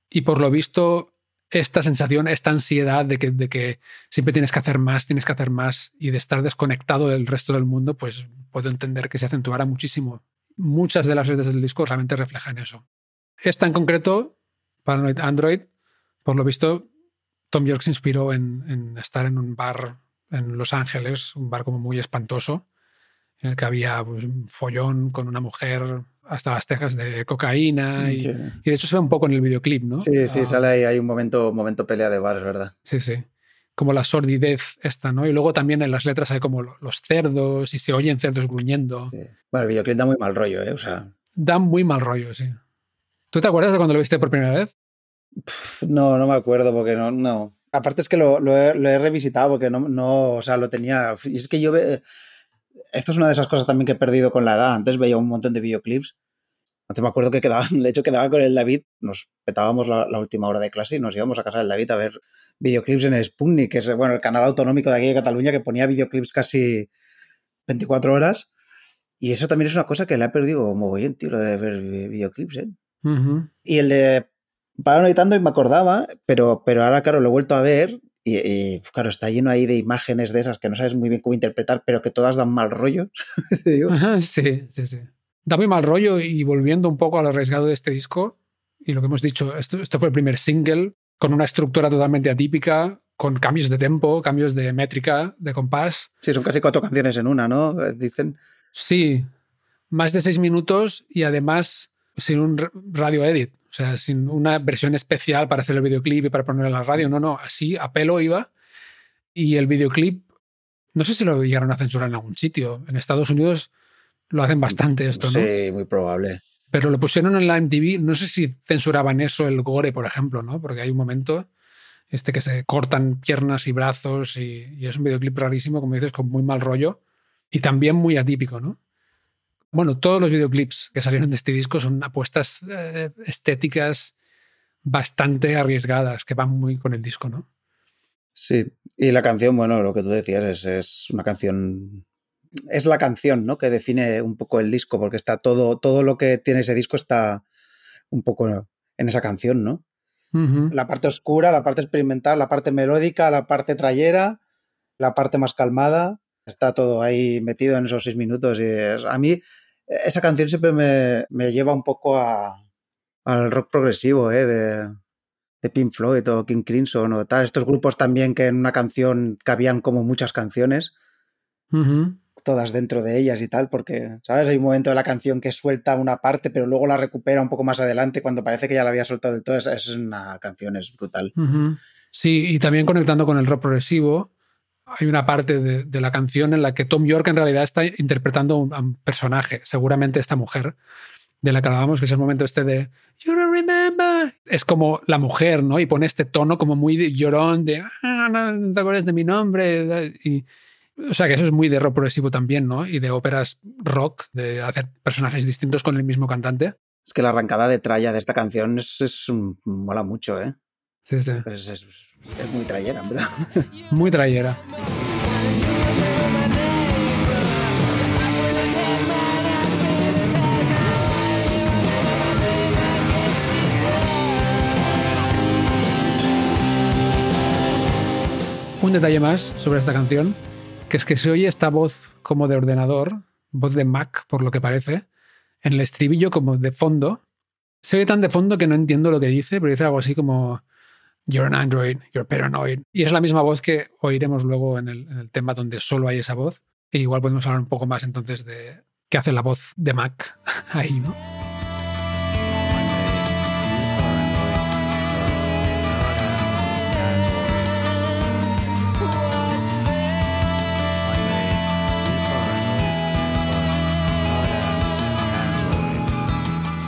Y por lo visto, esta sensación, esta ansiedad de que, de que siempre tienes que hacer más, tienes que hacer más y de estar desconectado del resto del mundo, pues puedo entender que se acentuara muchísimo. Muchas de las letras del disco realmente reflejan eso. Esta en concreto, Paranoid Android, por lo visto, Tom York se inspiró en estar en un bar en Los Ángeles, un bar como muy espantoso, en el que había pues, un follón con una mujer hasta las tejas de cocaína. Y, de hecho se ve un poco en el videoclip, ¿no? Sí, sí, ah. sale ahí, hay un momento, momento pelea de bar, es verdad. Sí, sí. Como la sordidez esta, ¿no? Y luego también en las letras hay como los cerdos y se oyen cerdos gruñendo. Bueno, el videoclip da muy mal rollo, ¿eh? O sea... Da muy mal rollo, sí. ¿Tú te acuerdas de cuando lo viste por primera vez? No, no me acuerdo porque no, no. Aparte es que lo, he, revisitado porque no, no, o sea, lo tenía. Y es que yo ve, esto es una de esas cosas también que he perdido con la edad. Antes veía un montón de videoclips. Antes me acuerdo que quedaba, de hecho quedaba con el David, nos petábamos la, última hora de clase y nos íbamos a casa del David a ver videoclips en Sputnik, que es bueno, el canal autonómico de aquí de Cataluña que ponía videoclips casi 24 horas. Y eso también es una cosa que le ha perdido bien, tío, lo de ver videoclips, ¿eh? Y el de Paranoidando y me acordaba, pero, pero ahora, claro, lo he vuelto a ver y, claro, está lleno ahí de imágenes de esas que no sabes muy bien cómo interpretar, pero que todas dan mal rollo. sí, sí, sí. Da muy mal rollo y volviendo un poco al arriesgado de este disco, y lo que hemos dicho, esto, esto fue el primer single con una estructura totalmente atípica, con cambios de tempo, cambios de métrica, de compás. Sí, son casi cuatro canciones en una, ¿no? Dicen. Sí, más de seis minutos y además sin un radio edit. O sea, sin una versión especial para hacer el videoclip y para ponerlo en la radio. No, no, así a pelo iba. Y el videoclip, no sé si lo llegaron a censurar en algún sitio. En Estados Unidos lo hacen bastante esto, ¿no? Sí, muy probable. Pero lo pusieron en la MTV, no sé si censuraban eso, el gore, por ejemplo, ¿no? Porque hay un momento este que se cortan piernas y brazos y, y es un videoclip rarísimo, como dices, con muy mal rollo y también muy atípico, ¿no? Bueno, todos los videoclips que salieron de este disco son apuestas eh, estéticas bastante arriesgadas que van muy con el disco, ¿no? Sí, y la canción, bueno, lo que tú decías es, es una canción es la canción, ¿no? Que define un poco el disco, porque está todo, todo lo que tiene ese disco está un poco en esa canción, ¿no? La parte oscura, la parte experimental, la parte melódica, la parte trayera, la parte más calmada, está todo ahí metido en esos seis minutos. Y a mí esa canción siempre me, lleva un poco a, al rock progresivo, ¿eh? De, de Pink Floyd o King Crimson o tal. Estos grupos también que en una canción cabían como muchas canciones todas dentro de ellas y tal, porque, ¿sabes? Hay un momento de la canción que suelta una parte, pero luego la recupera un poco más adelante cuando parece que ya la había soltado del todo. Esa es una canción, es brutal. Sí, y también conectando con el rock progresivo, hay una parte de, la canción en la que Tom York en realidad está interpretando a un personaje, seguramente esta mujer, de la que hablábamos, que es el momento este de You don't remember. Es como la mujer, ¿no? Y pone este tono como muy llorón de ah, no te acuerdas de mi nombre. Y, o sea que eso es muy de rock progresivo también, ¿no? Y de óperas rock, de hacer personajes distintos con el mismo cantante. Es que la arrancada de tralla de esta canción es, es mola mucho, ¿eh? Sí, sí. Es, es, es muy trayera, ¿verdad? muy trayera. Un detalle más sobre esta canción que es que se oye esta voz como de ordenador, voz de Mac, por lo que parece, en el estribillo como de fondo. Se oye tan de fondo que no entiendo lo que dice, pero dice algo así como You're an android, you're paranoid. Y es la misma voz que oiremos luego en el, tema donde solo hay esa voz. E igual podemos hablar un poco más entonces de qué hace la voz de Mac ahí, ¿no?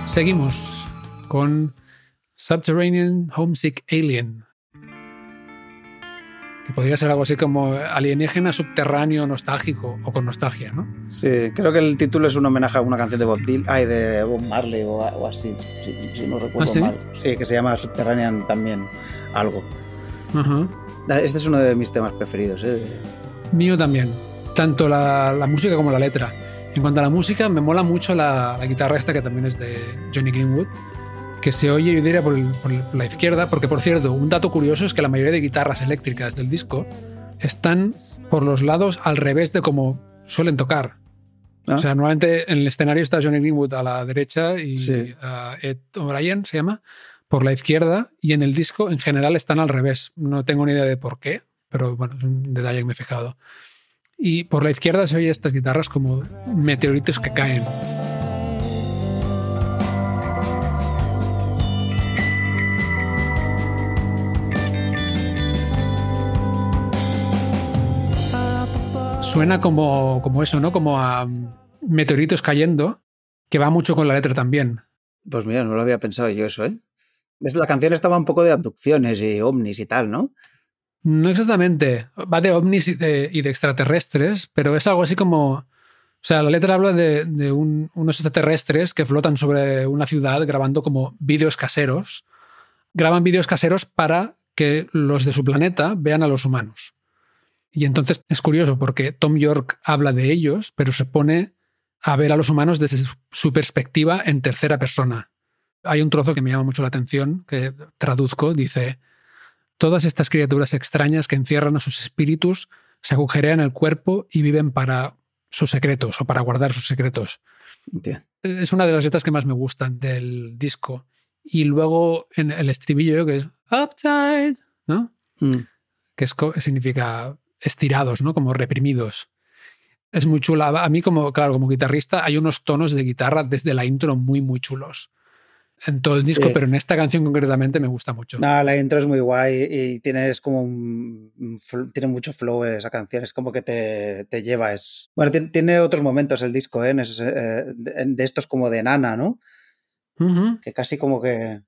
Seguimos con Subterranean Homesick Alien. Que podría ser algo así como alienígena subterráneo nostálgico o con nostalgia, ¿no? Sí, creo que el título es un homenaje a una canción de Bob Dylan, ay, de Bob Marley o, así, si, no recuerdo ¿Ah, sí? mal. Sí, que se llama Subterranean también algo. Este es uno de mis temas preferidos. ¿eh? Mío también. Tanto la, la música como la letra. En cuanto a la música, me mola mucho la, guitarra esta, que también es de Johnny Greenwood, que se oye, yo diría, por, la izquierda, porque por cierto, un dato curioso es que la mayoría de guitarras eléctricas del disco están por los lados al revés de como suelen tocar. O sea, normalmente en el escenario está Johnny Greenwood a la derecha y Ed O'Brien se llama por la izquierda y en el disco en general están al revés. No tengo ni idea de por qué, pero bueno, es un detalle que me he fijado y por la izquierda se oye estas guitarras como meteoritos que caen. Suena como, como eso, ¿no? Como a meteoritos cayendo, que va mucho con la letra también. Pues mira, no lo había pensado yo eso, ¿eh? La canción estaba un poco de abducciones y ovnis y tal, ¿no? No exactamente. Va de ovnis y de, extraterrestres, pero es algo así como. O sea, la letra habla de, unos extraterrestres que flotan sobre una ciudad grabando como vídeos caseros. Graban vídeos caseros para que los de su planeta vean a los humanos. Y entonces es curioso porque Tom York habla de ellos, pero se pone a ver a los humanos desde su perspectiva en tercera persona. Hay un trozo que me llama mucho la atención, que traduzco, dice, Todas estas criaturas extrañas que encierran a sus espíritus se agujerean el cuerpo y viven para sus secretos o para guardar sus secretos. Es una de las letras que más me gustan del disco. Y luego en el estribillo que es upside, ¿no? Mm. Que significa estirados, ¿no? Como reprimidos. Es muy chula. A mí como, claro, como guitarrista hay unos tonos de guitarra desde la intro muy, muy chulos. en todo el disco, pero en esta canción concretamente me gusta mucho. No, la intro es muy guay y tienes como un, tiene mucho flow esa canción, es como que te, te lleva. Es, bueno, tiene, otros momentos el disco, ¿eh? eh de estos como de nana, ¿no? Que casi como que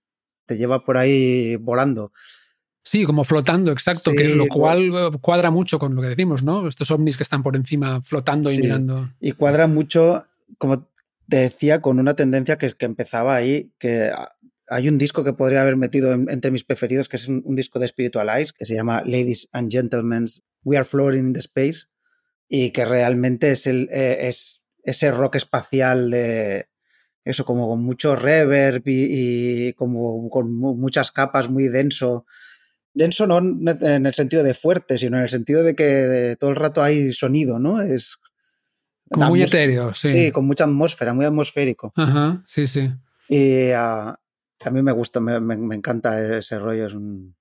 te lleva por ahí volando. Sí, como flotando, exacto, que lo cual eh, cuadra mucho con lo que decimos, ¿no? Estos ovnis que están por encima flotando y mirando. Y cuadra mucho, como te decía, con una tendencia que, que empezaba ahí, que hay un disco que podría haber metido entre mis preferidos, que es un, disco de Spiritualize, que se llama Ladies and Gentlemen, We Are Floating in the Space, y que realmente es, el, eh, es ese rock espacial de, eso, como con mucho reverb y, y como con muchas capas, muy denso denso no en el sentido de fuerte, sino en el sentido de que todo el rato hay sonido, ¿no? Es como muy etéreo, sí. Sí, con mucha atmósfera, muy atmosférico. Ajá, sí, sí. Y a mí me gusta, me, encanta ese rollo, es un,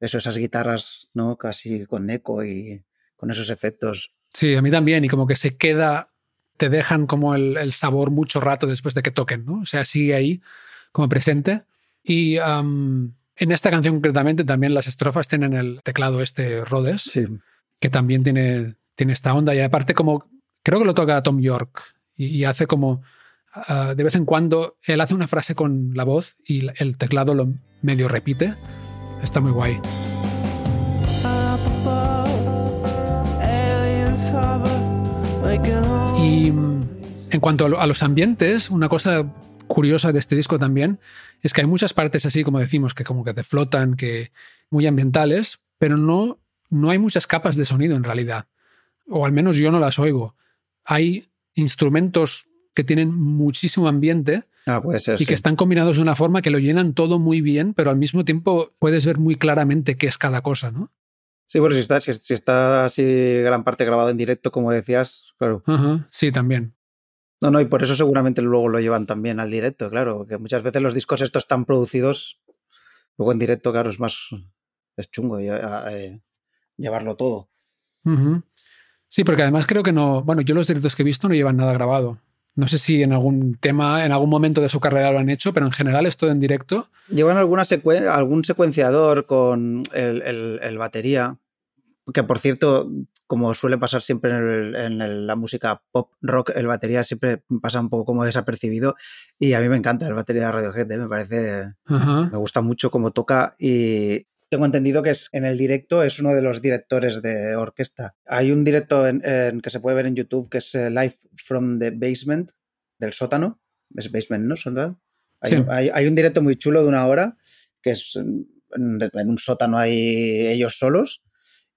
eso, esas guitarras, ¿no? Casi con eco y con esos efectos. Sí, a mí también, y como que se queda, te dejan como el, sabor mucho rato después de que toquen, ¿no? O sea, sigue ahí como presente. Y en esta canción concretamente también las estrofas tienen el teclado este Rhodes, que también tiene, tiene esta onda y aparte como creo que lo toca Tom York y, hace como ah, de vez en cuando él hace una frase con la voz y el teclado lo medio repite. Está muy guay. Y mm, en cuanto a los ambientes, una cosa curiosa de este disco también es que hay muchas partes así, como decimos, que como que te flotan, que muy ambientales, pero no, no hay muchas capas de sonido en realidad. O al menos yo no las oigo. Hay instrumentos que tienen muchísimo ambiente ah, y que están combinados de una forma que lo llenan todo muy bien, pero al mismo tiempo puedes ver muy claramente qué es cada cosa, ¿no? Sí, bueno, si está, si, está así gran parte grabado en directo, como decías, claro. sí, también. No, no, y por eso seguramente luego lo llevan también al directo, claro, que muchas veces los discos estos están producidos, luego en directo, claro, es más, es chungo eh, llevarlo todo. Sí, porque además creo que no, bueno, yo los directos que he visto no llevan nada grabado. No sé si en algún tema, en algún momento de su carrera lo han hecho, pero en general es todo en directo. Llevan alguna algún secuenciador con el, el batería, que por cierto, como suele pasar siempre en, la música pop rock, el batería siempre pasa un poco como desapercibido y a mí me encanta el batería de Radiohead, ¿eh? me parece, me gusta mucho cómo toca y tengo entendido que es en el directo es uno de los directores de orquesta. Hay un directo en, que se puede ver en YouTube que es eh, Live from the Basement, del sótano, es Basement, ¿no? Hay, hay un directo muy chulo de una hora que es en un sótano hay ellos solos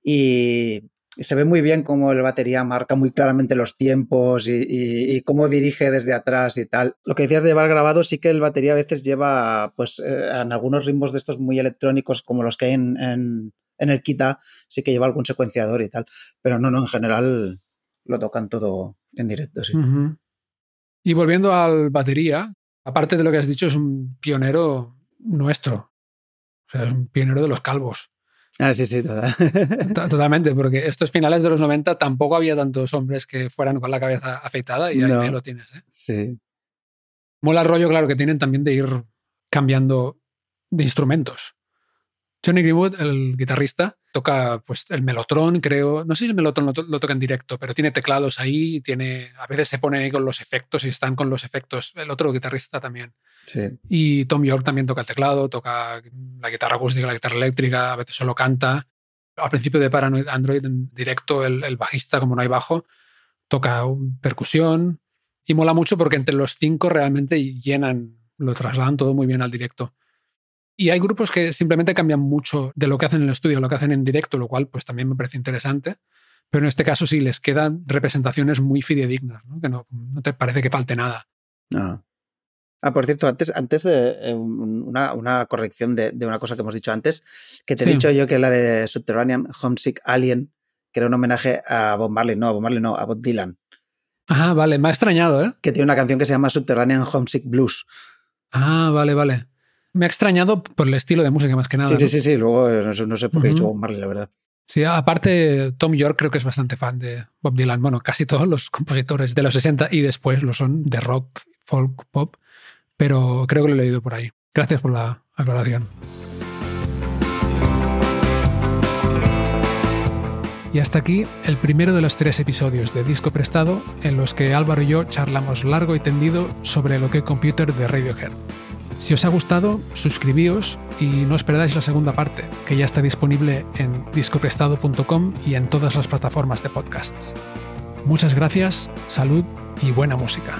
y, se ve muy bien cómo el batería marca muy claramente los tiempos y, cómo dirige desde atrás y tal. Lo que decías de llevar grabado, sí que el batería a veces lleva, pues, eh, en algunos ritmos de estos muy electrónicos, como los que hay en, el Kita, sí que lleva algún secuenciador y tal. Pero no, no, en general lo tocan todo en directo, sí. Y volviendo al batería, aparte de lo que has dicho, es un pionero nuestro. O sea, es un pionero de los calvos. Ah, sí, sí, totalmente, porque estos finales de los 90 tampoco había tantos hombres que fueran con la cabeza afeitada y ahí lo tienes. ¿eh? Sí. Mola el rollo, claro, que tienen también de ir cambiando de instrumentos. Johnny Greenwood, el guitarrista, toca pues el melotron, creo. No sé si el melotron lo, toca en directo, pero tiene teclados ahí, tiene, a veces se pone ahí con los efectos y están con los efectos. El otro guitarrista también. Sí. Y Tom York también toca el teclado, toca la guitarra acústica, la guitarra eléctrica, a veces solo canta. Al principio de Paranoid Android en directo, el, el bajista, como no hay bajo, toca percusión y mola mucho porque entre los cinco realmente llenan, lo trasladan todo muy bien al directo. Y hay grupos que simplemente cambian mucho de lo que hacen en el estudio, lo que hacen en directo, lo cual pues también me parece interesante. Pero en este caso sí les quedan representaciones muy fidedignas, ¿no? que no, te parece que falte nada. Ah, ah por cierto, antes, antes eh, eh, una, corrección de, una cosa que hemos dicho antes, que te he dicho yo que la de Subterranean Homesick Alien, que era un homenaje a Bob Marley, no, a Bob Marley no, a Bob Dylan. Ah, vale, me ha extrañado, ¿eh? Que tiene una canción que se llama Subterranean Homesick Blues. Ah, vale, vale. Me ha extrañado por el estilo de música más que nada. Sí, sí, sí, sí. Luego no sé, por qué he dicho Bob Marley, la verdad. Sí, aparte, Tom York creo que es bastante fan de Bob Dylan. Bueno, casi todos los compositores de los 60 y después lo son de rock, folk, pop. pero creo que lo he leído por ahí. Gracias por la aclaración. Y hasta aquí el primero de los tres episodios de Disco Prestado en los que Álvaro y yo charlamos largo y tendido sobre lo que computer de Radiohead. Si os ha gustado, suscribíos y no os perdáis la segunda parte, que ya está disponible en discoprestado.com y en todas las plataformas de podcasts. Muchas gracias, salud y buena música.